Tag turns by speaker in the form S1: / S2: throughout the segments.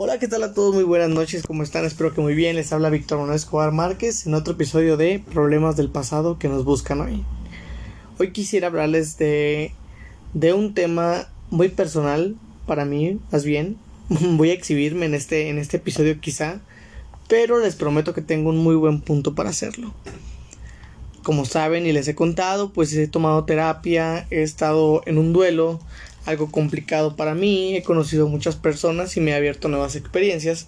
S1: Hola, ¿qué tal a todos? Muy buenas noches, ¿cómo están? Espero que muy bien. Les habla Víctor Manuel Escobar Márquez en otro episodio de Problemas del pasado que nos buscan hoy. Hoy quisiera hablarles de, de un tema muy personal para mí, más bien. Voy a exhibirme en este, en este episodio quizá, pero les prometo que tengo un muy buen punto para hacerlo. Como saben y les he contado, pues he tomado terapia, he estado en un duelo, algo complicado para mí, he conocido muchas personas y me he abierto nuevas experiencias.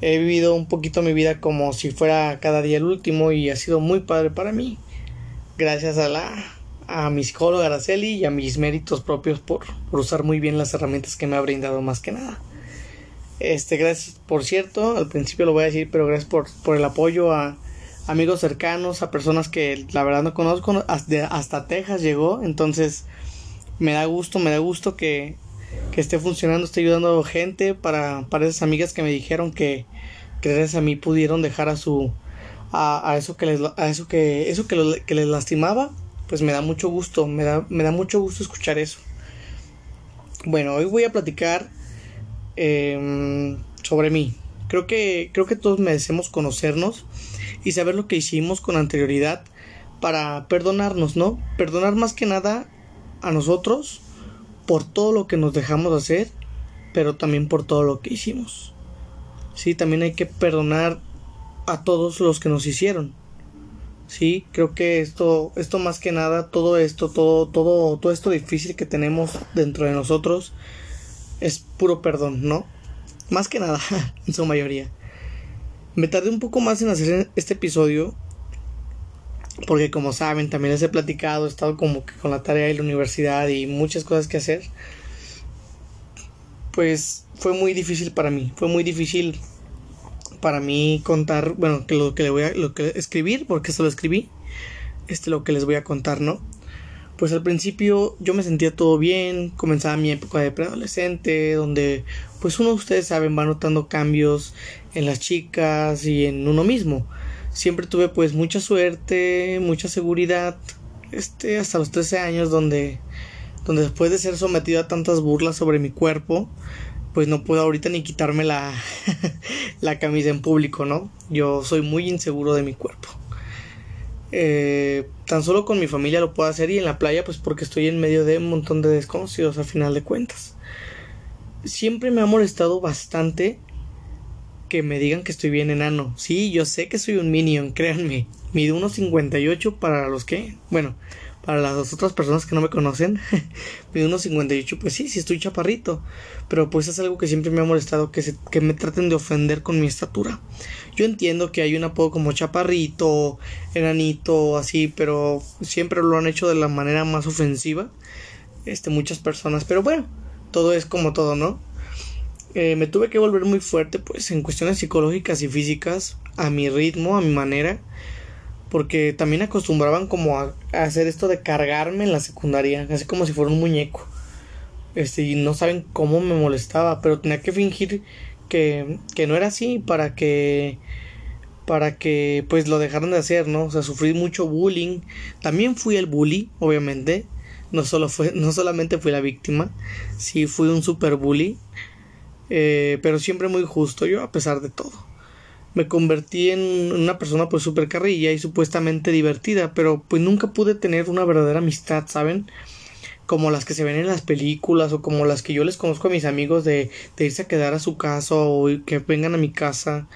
S1: He vivido un poquito mi vida como si fuera cada día el último y ha sido muy padre para mí. Gracias a la a mi psicóloga Araceli y a mis méritos propios por, por usar muy bien las herramientas que me ha brindado más que nada. Este, gracias, por cierto, al principio lo voy a decir, pero gracias por, por el apoyo a, amigos cercanos, a personas que la verdad no conozco, hasta, hasta Texas llegó, entonces me da gusto, me da gusto que, que esté funcionando, esté ayudando gente para, para esas amigas que me dijeron que, que gracias a mí pudieron dejar a su a, a eso que les a eso que eso que, que, les lastimaba pues me da mucho gusto me da me da mucho gusto escuchar eso bueno hoy voy a platicar eh, sobre mí creo que creo que todos merecemos conocernos y saber lo que hicimos con anterioridad para perdonarnos, ¿no? Perdonar más que nada a nosotros por todo lo que nos dejamos hacer, pero también por todo lo que hicimos. Sí, también hay que perdonar a todos los que nos hicieron. Sí, creo que esto, esto más que nada, todo esto, todo, todo, todo esto difícil que tenemos dentro de nosotros es puro perdón, ¿no? Más que nada, en su mayoría. Me tardé un poco más en hacer este episodio. Porque como saben, también les he platicado, he estado como que con la tarea de la universidad y muchas cosas que hacer. Pues fue muy difícil para mí. Fue muy difícil para mí contar, bueno, que lo que le voy a lo que escribir, porque eso lo escribí. Este lo que les voy a contar, ¿no? Pues al principio yo me sentía todo bien, comenzaba mi época de preadolescente, donde pues uno de ustedes saben va notando cambios en las chicas y en uno mismo. Siempre tuve pues mucha suerte, mucha seguridad, este hasta los 13 años donde donde después de ser sometido a tantas burlas sobre mi cuerpo, pues no puedo ahorita ni quitarme la la camisa en público, ¿no? Yo soy muy inseguro de mi cuerpo. Eh, tan solo con mi familia lo puedo hacer y en la playa pues porque estoy en medio de un montón de desconocidos a final de cuentas. Siempre me ha molestado bastante que me digan que estoy bien enano. Sí, yo sé que soy un minion, créanme. Mido 1.58 para los que, bueno, para las otras personas que no me conocen, mido 1.58, pues sí, sí estoy chaparrito, pero pues es algo que siempre me ha molestado, que, se, que me traten de ofender con mi estatura. Yo entiendo que hay un apodo como chaparrito, enanito, así, pero siempre lo han hecho de la manera más ofensiva, este, muchas personas, pero bueno, todo es como todo, ¿no? Eh, me tuve que volver muy fuerte, pues, en cuestiones psicológicas y físicas, a mi ritmo, a mi manera, porque también acostumbraban como a, hacer esto de cargarme en la secundaria, así como si fuera un muñeco. Este, y no saben cómo me molestaba, pero tenía que fingir que, que no era así para que para que pues lo dejaran de hacer, ¿no? O sea, sufrí mucho bullying. También fui el bully, obviamente. No solo fue, no solamente fui la víctima, sí fui un super bully. Eh, pero siempre muy justo yo, a pesar de todo me convertí en una persona pues súper carrilla y supuestamente divertida, pero pues nunca pude tener una verdadera amistad, ¿saben? Como las que se ven en las películas o como las que yo les conozco a mis amigos de, de irse a quedar a su casa o que vengan a mi casa.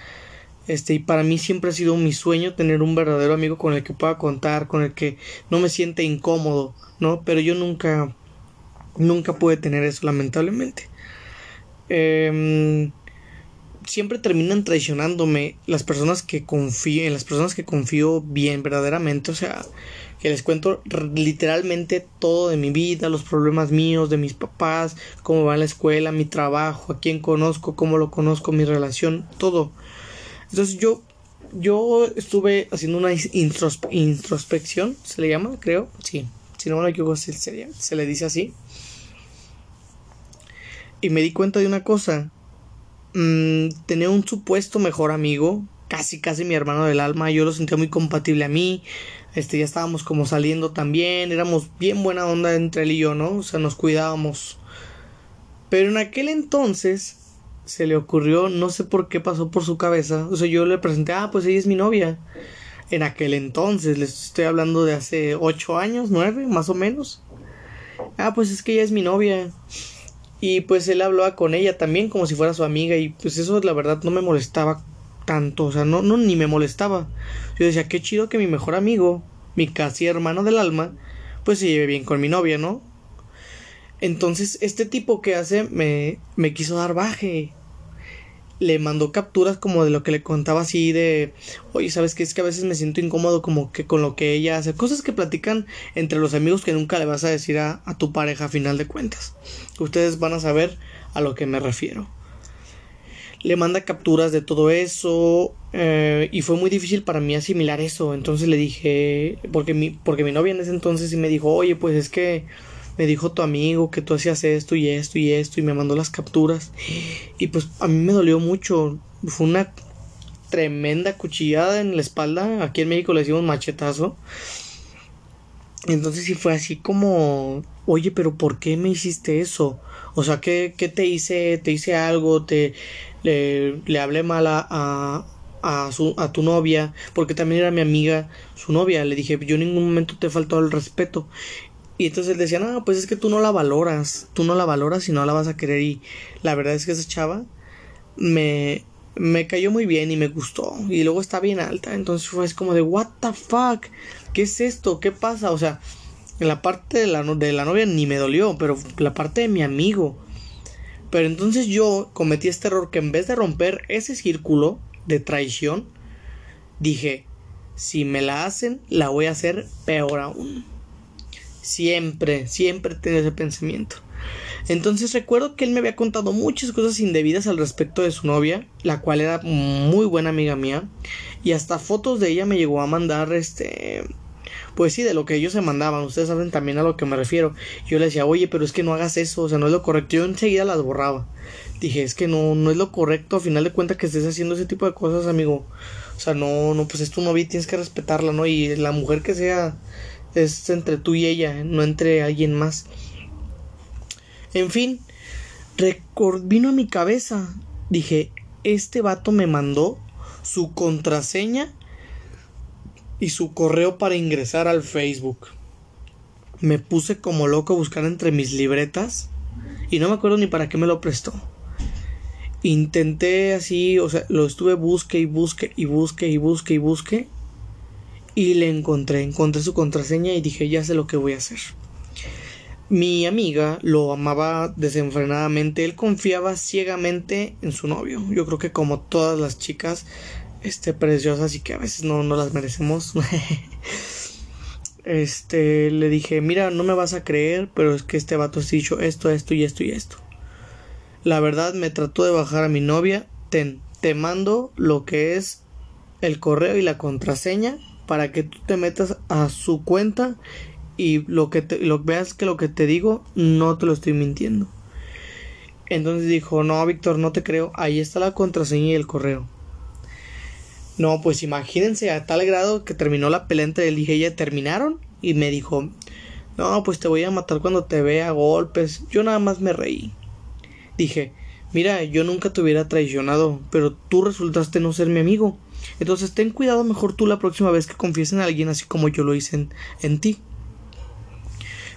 S1: Este, y para mí siempre ha sido mi sueño tener un verdadero amigo con el que pueda contar, con el que no me siente incómodo, ¿no? Pero yo nunca, nunca pude tener eso, lamentablemente. Eh, siempre terminan traicionándome las personas que confío, en las personas que confío bien, verdaderamente, o sea, que les cuento literalmente todo de mi vida, los problemas míos, de mis papás, cómo va la escuela, mi trabajo, a quién conozco, cómo lo conozco, mi relación, todo. Entonces yo, yo estuve haciendo una introspección, se le llama, creo, sí, si no me equivoco, se, se le dice así. Y me di cuenta de una cosa, mmm, tenía un supuesto mejor amigo, casi casi mi hermano del alma, yo lo sentía muy compatible a mí, este ya estábamos como saliendo también, éramos bien buena onda entre él y yo, ¿no? O sea, nos cuidábamos. Pero en aquel entonces se le ocurrió, no sé por qué pasó por su cabeza. O sea, yo le presenté, ah, pues ella es mi novia. En aquel entonces, les estoy hablando de hace ocho años, nueve, más o menos. Ah, pues es que ella es mi novia. Y pues él hablaba con ella también como si fuera su amiga y pues eso la verdad no me molestaba tanto, o sea, no, no ni me molestaba. Yo decía, qué chido que mi mejor amigo, mi casi hermano del alma, pues se lleve bien con mi novia, ¿no? Entonces, este tipo que hace me, me quiso dar baje. Le mandó capturas como de lo que le contaba así de, oye, ¿sabes qué? Es que a veces me siento incómodo como que con lo que ella hace. Cosas que platican entre los amigos que nunca le vas a decir a, a tu pareja a final de cuentas. Ustedes van a saber a lo que me refiero. Le manda capturas de todo eso eh, y fue muy difícil para mí asimilar eso. Entonces le dije, porque mi, porque mi novia en ese entonces sí me dijo, oye, pues es que me dijo tu amigo que tú hacías esto y esto y esto y me mandó las capturas. Y pues a mí me dolió mucho. Fue una tremenda cuchillada en la espalda. Aquí en México le decimos machetazo. Entonces sí fue así como oye pero por qué me hiciste eso o sea qué, qué te hice te hice algo te le, hablé mal a, a, su, a tu novia, porque también era mi amiga, su novia. Le dije, yo en ningún momento te he faltado el respeto. Y entonces él decía, no, pues es que tú no la valoras, tú no la valoras y no la vas a querer. Y la verdad es que esa chava me, me cayó muy bien y me gustó. Y luego está bien alta. Entonces fue como de, what the fuck, ¿qué es esto? ¿Qué pasa? O sea, en la parte de la, de la novia ni me dolió, pero la parte de mi amigo. Pero entonces yo cometí este error que en vez de romper ese círculo de traición, dije, si me la hacen, la voy a hacer peor aún. Siempre, siempre tengo ese pensamiento. Entonces recuerdo que él me había contado muchas cosas indebidas al respecto de su novia, la cual era muy buena amiga mía, y hasta fotos de ella me llegó a mandar este pues sí, de lo que ellos se mandaban, ustedes saben también a lo que me refiero. Yo le decía, oye, pero es que no hagas eso, o sea, no es lo correcto. Yo enseguida las borraba. Dije, es que no, no es lo correcto, a final de cuentas que estés haciendo ese tipo de cosas, amigo. O sea, no, no, pues es tu novia tienes que respetarla, ¿no? Y la mujer que sea es entre tú y ella, no entre alguien más. En fin, vino a mi cabeza. Dije, este vato me mandó su contraseña y su correo para ingresar al Facebook. Me puse como loco a buscar entre mis libretas y no me acuerdo ni para qué me lo prestó. Intenté así, o sea, lo estuve busque y busque y busque y busque y busque y le encontré, encontré su contraseña y dije, ya sé lo que voy a hacer. Mi amiga lo amaba desenfrenadamente, él confiaba ciegamente en su novio. Yo creo que como todas las chicas este preciosas y que a veces no, no las merecemos. este le dije, "Mira, no me vas a creer, pero es que este vato ha dicho esto, esto y esto y esto." La verdad me trató de bajar a mi novia. Ten, te mando lo que es el correo y la contraseña para que tú te metas a su cuenta y lo que te, lo, veas que lo que te digo no te lo estoy mintiendo. Entonces dijo, no, Víctor, no te creo. Ahí está la contraseña y el correo. No, pues imagínense a tal grado que terminó la pelea entre él y ella. Terminaron y me dijo, no, pues te voy a matar cuando te vea golpes. Yo nada más me reí. Dije, mira, yo nunca te hubiera traicionado, pero tú resultaste no ser mi amigo. Entonces ten cuidado mejor tú la próxima vez que confíes en alguien así como yo lo hice en, ti.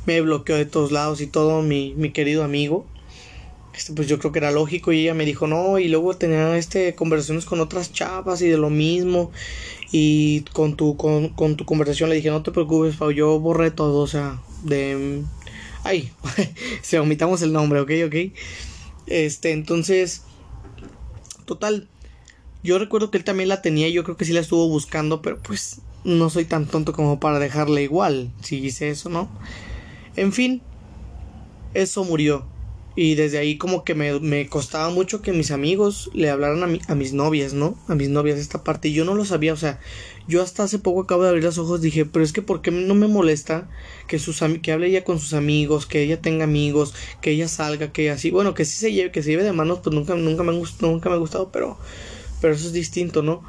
S1: Me bloqueó de todos lados y todo mi, mi querido amigo. Este, pues yo creo que era lógico y ella me dijo no y luego tenía este conversaciones con otras chavas y de lo mismo y con tu con, con tu conversación le dije no te preocupes Pau yo borré todo o sea de ay se omitamos el nombre ok ok este entonces total yo recuerdo que él también la tenía yo creo que sí la estuvo buscando pero pues no soy tan tonto como para dejarle igual si hice eso no en fin eso murió y desde ahí como que me, me costaba mucho que mis amigos le hablaran a, a, mis novias, ¿no? A mis novias esta parte. Y yo no lo sabía, o sea, yo hasta hace poco acabo de abrir los ojos, dije, pero es que ¿por qué no me molesta que, sus, que hable ella con sus amigos, que ella tenga amigos, que ella salga, que así, bueno, que sí se lleve, que se lleve de manos, pues nunca, nunca, me, nunca me ha gustado, pero, pero eso es distinto, ¿no?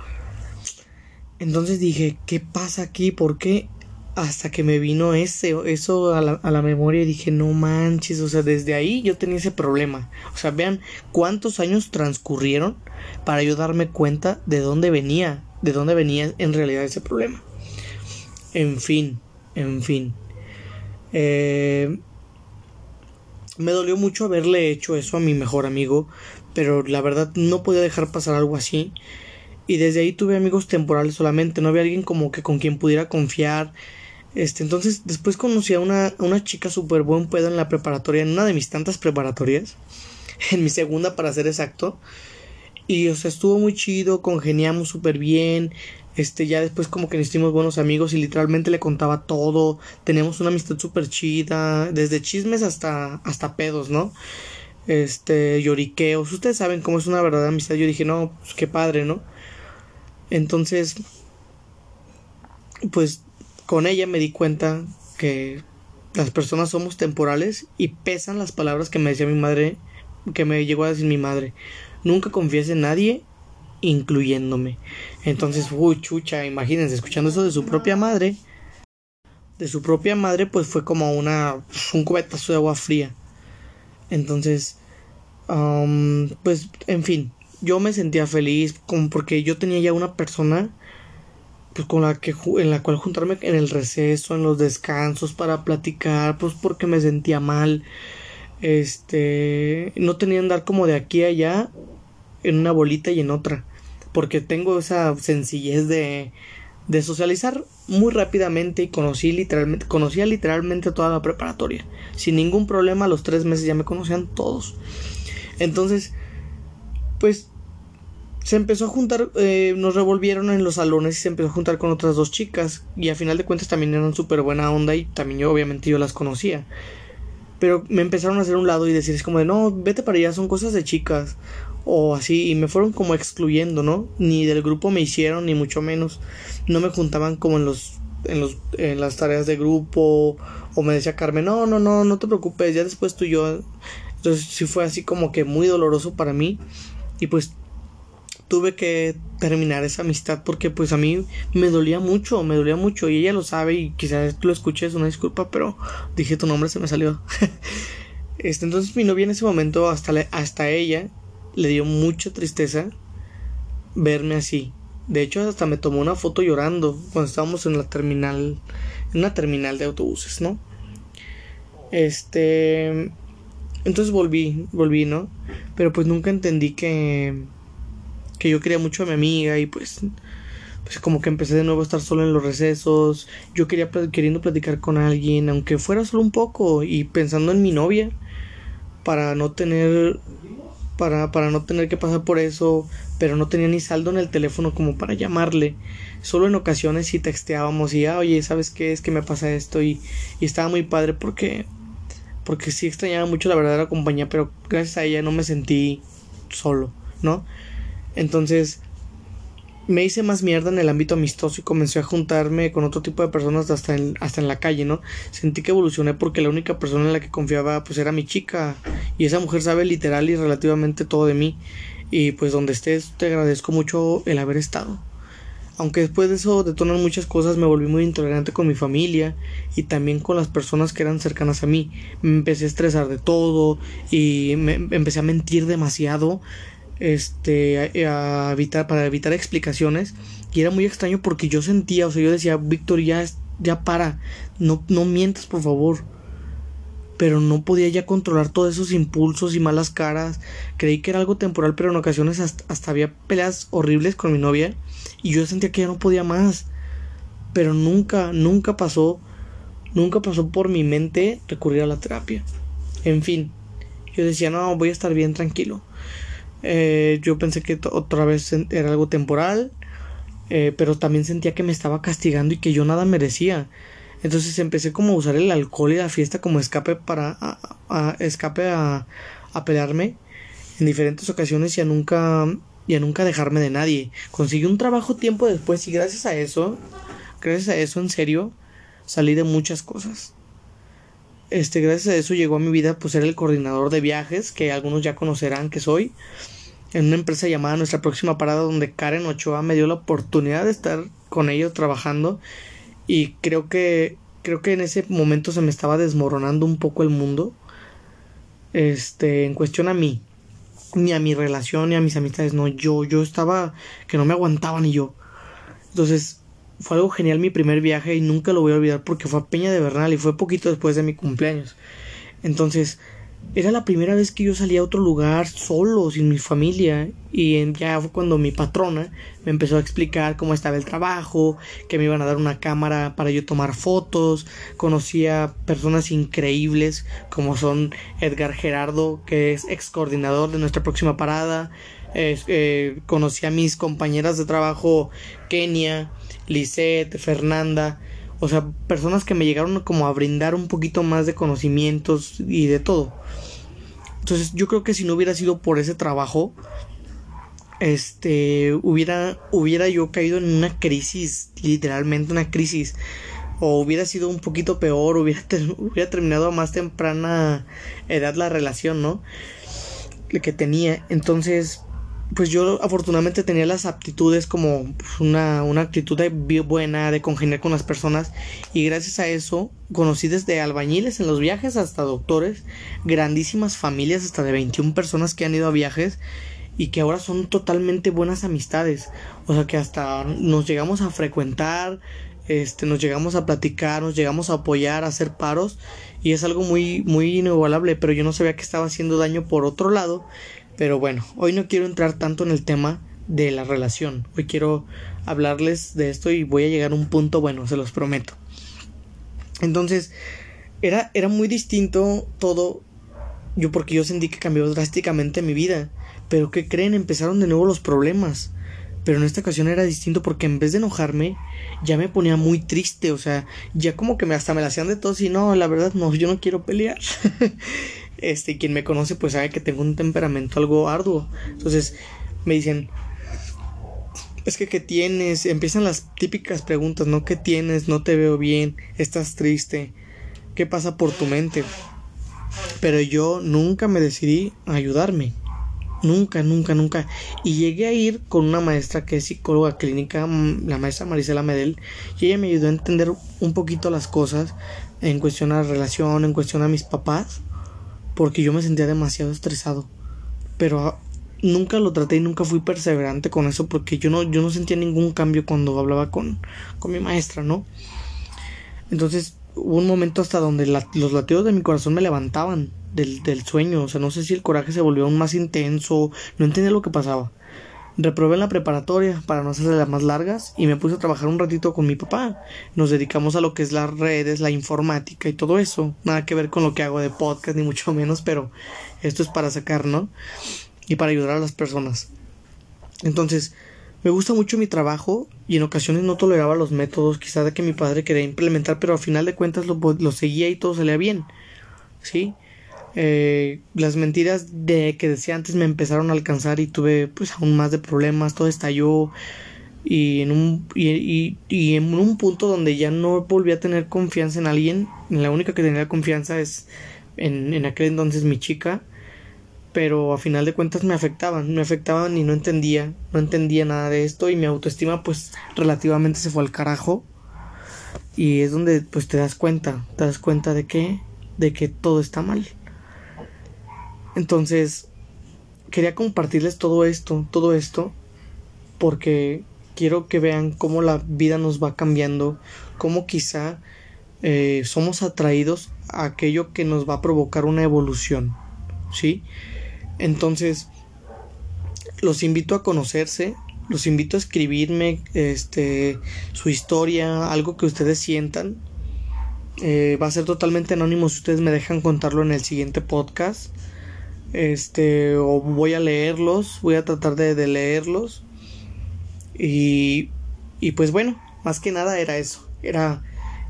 S1: Entonces dije, ¿qué pasa aquí? ¿Por qué? hasta que me vino ese, eso a la, a la, memoria y dije, no manches, o sea, desde ahí yo tenía ese problema. O sea, vean cuántos años transcurrieron para yo darme cuenta de dónde venía, de dónde venía en realidad ese problema. En fin, en fin. Eh, me dolió mucho haberle hecho eso a mi mejor amigo, pero la verdad no podía dejar pasar algo así. Y desde ahí tuve amigos temporales solamente, no había alguien como que con quien pudiera confiar. Este, entonces después conocí a una, una chica súper buen pedo en la preparatoria, en una de mis tantas preparatorias, en mi segunda para ser exacto. Y o sea, estuvo muy chido, congeniamos súper bien, este, ya después como que nos hicimos buenos amigos y literalmente le contaba todo. Tenemos una amistad súper chida. Desde chismes hasta, hasta pedos, ¿no? Este, lloriqueos. Ustedes saben cómo es una verdadera amistad. Yo dije, no, pues qué padre, ¿no? Entonces, pues con ella me di cuenta que las personas somos temporales y pesan las palabras que me decía mi madre, que me llegó a decir mi madre. Nunca confíes en nadie incluyéndome. Entonces, uy, chucha, imagínense, escuchando eso de su propia madre, de su propia madre, pues fue como una, un cubetazo de agua fría. Entonces, pues, en fin, yo me sentía feliz como porque yo tenía ya una persona pues con la que en la cual juntarme en el receso, en los descansos para platicar, pues porque me sentía mal. Este, no tenía andar como de aquí a allá en una bolita y en otra porque tengo esa sencillez de, de socializar muy rápidamente y conocí literalmente, conocía literalmente toda la preparatoria. Sin ningún problema, a los tres meses ya me conocían todos. Entonces, pues se empezó a juntar, eh, nos revolvieron en los salones y se empezó a juntar con otras dos chicas. Y a final de cuentas también eran súper buena onda y también yo, obviamente, yo las conocía. Pero me empezaron a hacer un lado y decir, es como de, no, vete para allá, son cosas de chicas o así y me fueron como excluyendo, ¿no? Ni del grupo me hicieron ni mucho menos. No me juntaban como en los en los en las tareas de grupo o me decía Carmen, "No, no, no, no te preocupes, ya después tú y yo." Entonces sí fue así como que muy doloroso para mí y pues tuve que terminar esa amistad porque pues a mí me dolía mucho, me dolía mucho y ella lo sabe y quizás tú lo escuches, una disculpa, pero dije tu nombre se me salió. este entonces mi novia en ese momento hasta hasta ella le dio mucha tristeza verme así. De hecho, hasta me tomó una foto llorando cuando estábamos en la terminal, en una terminal de autobuses, ¿no? Este, entonces volví, volví, ¿no? Pero pues nunca entendí que que yo quería mucho a mi amiga y pues pues como que empecé de nuevo a estar solo en los recesos, yo quería queriendo platicar con alguien, aunque fuera solo un poco y pensando en mi novia para no tener para, para no tener que pasar por eso, pero no tenía ni saldo en el teléfono como para llamarle. Solo en ocasiones sí texteábamos y, ah, oye, ¿sabes qué? Es que me pasa esto y, y estaba muy padre porque, porque sí extrañaba mucho la verdadera compañía, pero gracias a ella no me sentí solo, ¿no? Entonces, me hice más mierda en el ámbito amistoso y comencé a juntarme con otro tipo de personas hasta en, hasta en la calle, ¿no? Sentí que evolucioné porque la única persona en la que confiaba pues era mi chica y esa mujer sabe literal y relativamente todo de mí y pues donde estés te agradezco mucho el haber estado. Aunque después de eso detonan muchas cosas, me volví muy intolerante con mi familia y también con las personas que eran cercanas a mí. Me empecé a estresar de todo y me empecé a mentir demasiado este a, evitar para evitar explicaciones. Y era muy extraño porque yo sentía o sea yo decía Víctor ya ya para no no mientas por favor pero no podía ya controlar todos esos impulsos y malas caras. Creí que era algo temporal pero en ocasiones hasta, hasta había peleas horribles con mi novia y yo sentía que ya no podía más. Pero nunca nunca pasó nunca pasó por mi mente recurrir a la terapia. En fin yo decía no voy a estar bien tranquilo eh, yo pensé que otra vez era algo temporal, eh, pero también sentía que me estaba castigando y que yo nada merecía. Entonces empecé como a usar el alcohol y la fiesta como escape para a, escape a, a pelearme en diferentes ocasiones y a nunca y a nunca dejarme de nadie. Conseguí un trabajo tiempo después y gracias a eso, gracias a eso en serio, salí de muchas cosas. Este, gracias a eso llegó a mi vida pues ser el coordinador de viajes, que algunos ya conocerán que soy en una empresa llamada Nuestra Próxima Parada, donde Karen Ochoa me dio la oportunidad de estar con ellos trabajando. Y creo que creo que en ese momento se me estaba desmoronando un poco el mundo. Este, en cuestión a mí, ni a mi relación ni a mis amistades, no, yo yo estaba que no me aguantaba ni yo. Entonces, fue algo genial mi primer viaje y nunca lo voy a olvidar porque fue a Peña de Bernal y fue poquito después de mi cumpleaños. Entonces, era la primera vez que yo salía a otro lugar solo, sin mi familia. Y ya fue cuando mi patrona me empezó a explicar cómo estaba el trabajo, que me iban a dar una cámara para yo tomar fotos. Conocí a personas increíbles como son Edgar Gerardo, que es ex coordinador de nuestra próxima parada. Eh, conocí a mis compañeras de trabajo Kenia, Lisette, Fernanda o sea, personas que me llegaron como a brindar un poquito más de conocimientos y de todo. Entonces, yo creo que si no hubiera sido por ese trabajo, este, hubiera, hubiera yo caído en una crisis, literalmente una crisis. O hubiera sido un poquito peor, hubiera, hubiera terminado a más temprana edad la relación, ¿no? Que tenía. Entonces, pues yo afortunadamente tenía las aptitudes como pues, una, una actitud de buena, de congeniar con las personas. Y gracias a eso conocí desde albañiles en los viajes hasta doctores, grandísimas familias hasta de 21 personas que han ido a viajes y que ahora son totalmente buenas amistades, o sea que hasta nos llegamos a frecuentar, este, nos llegamos a platicar, nos llegamos a apoyar, a hacer paros y es algo muy muy inigualable, pero yo no sabía que estaba haciendo daño por otro lado pero bueno, hoy no quiero entrar tanto en el tema de la relación. Hoy quiero hablarles de esto y voy a llegar a un punto bueno, se los prometo. Entonces, era, era muy distinto todo. Yo porque yo sentí que cambió drásticamente mi vida. Pero ¿qué creen? Empezaron de nuevo los problemas. Pero en esta ocasión era distinto porque en vez de enojarme, ya me ponía muy triste. O sea, ya como que me, hasta me la hacían de todo y no, la verdad no, yo no quiero pelear. este, quien me conoce pues sabe que tengo un temperamento algo arduo. Entonces me dicen, es que ¿qué tienes? Empiezan las típicas preguntas, ¿no? ¿Qué tienes? No te veo bien, estás triste, ¿qué pasa por tu mente? Pero yo nunca me decidí a ayudarme. Nunca, nunca, nunca. Y llegué a ir con una maestra que es psicóloga clínica, mm, la maestra Marisela Medel, y ella me ayudó a entender un poquito las cosas en cuestión a la relación, en cuestión a mis papás porque yo me sentía demasiado estresado. Pero ah, nunca lo traté y nunca fui perseverante con eso porque yo no, yo no sentía ningún cambio cuando hablaba con, con mi maestra, ¿no? Entonces hubo un momento hasta donde los latidos de mi corazón me levantaban del, del sueño, o sea, no sé si el coraje se volvió aún más intenso, no entendía lo que pasaba. Reprobé la preparatoria para no hacerse las más largas y me puse a trabajar un ratito con mi papá. Nos dedicamos a lo que es las redes, la informática y todo eso. Nada que ver con lo que hago de podcast ni mucho menos, pero esto es para sacar, ¿no? Y para ayudar a las personas. Entonces, me gusta mucho mi trabajo y en ocasiones no toleraba los métodos quizá de que mi padre quería implementar, pero al final de cuentas lo, lo seguía y todo salía bien. ¿Sí? Eh, las mentiras de que decía antes me empezaron a alcanzar y tuve pues aún más de problemas, todo estalló y en un y, y, en un punto donde ya no volví a tener confianza en alguien, la única que tenía confianza es en, en aquel entonces mi chica, pero a final de cuentas me afectaban, me afectaban y no entendía, no entendía nada de esto y mi autoestima pues relativamente se fue al carajo y es donde pues te das cuenta, te das cuenta de que de que todo está mal. Entonces, quería compartirles todo esto, todo esto, porque quiero que vean cómo la vida nos va cambiando, cómo quizá eh, somos atraídos a aquello que nos va a provocar una evolución, ¿sí? Entonces, los invito a conocerse, los invito a escribirme este, su historia, algo que ustedes sientan. Eh, va a ser totalmente anónimo si ustedes me dejan contarlo en el siguiente podcast este o voy a leerlos voy a tratar de, leerlos. Y, y pues bueno más que nada era eso era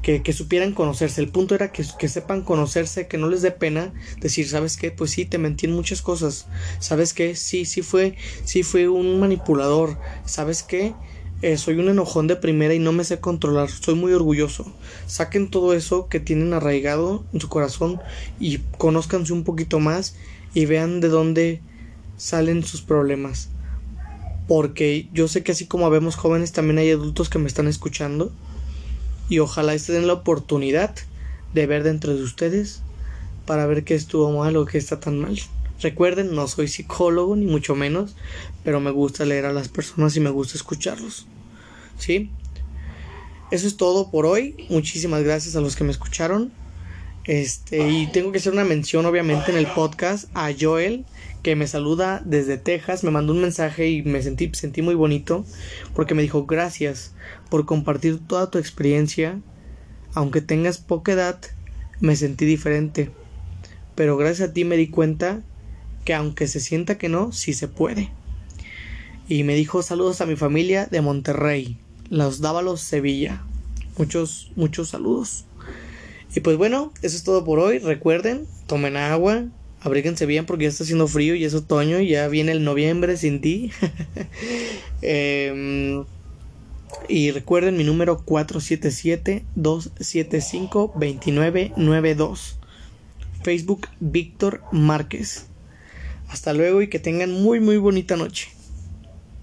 S1: que, que supieran conocerse. El punto era que, que, sepan conocerse que no les dé pena decir sabes qué pues sí te mentí en muchas cosas. Sabes qué sí sí fue sí fue un manipulador. Sabes qué eh, soy un enojón de primera y no me sé controlar, soy muy orgulloso. Saquen todo eso que tienen arraigado en su corazón y conózcanse un poquito más y vean de dónde salen sus problemas. Porque yo sé que así como vemos jóvenes, también hay adultos que me están escuchando. y ojalá estén la oportunidad de ver dentro de ustedes para ver qué estuvo mal o qué está tan mal. Recuerden, no soy psicólogo ni mucho menos, pero me gusta leer a las personas y me gusta escucharlos. ¿Sí? Eso es todo por hoy. Muchísimas gracias a los que me escucharon. Este, y tengo que hacer una mención obviamente en el podcast a Joel, que me saluda desde Texas, me mandó un mensaje y me sentí, sentí muy bonito porque me dijo gracias por compartir toda tu experiencia. Aunque tengas poca edad, me sentí diferente. Pero gracias a ti me di cuenta que aunque se sienta que no, sí se puede. Y me dijo saludos a mi familia de Monterrey, Los Dávalos, Sevilla. Muchos, muchos saludos. Y pues bueno, eso es todo por hoy. Recuerden, tomen agua, abríguense bien porque ya está haciendo frío y es otoño y ya viene el noviembre sin ti. Em, y recuerden mi número 477-275-2992. Facebook Víctor Márquez. Hasta luego y que tengan muy muy bonita noche.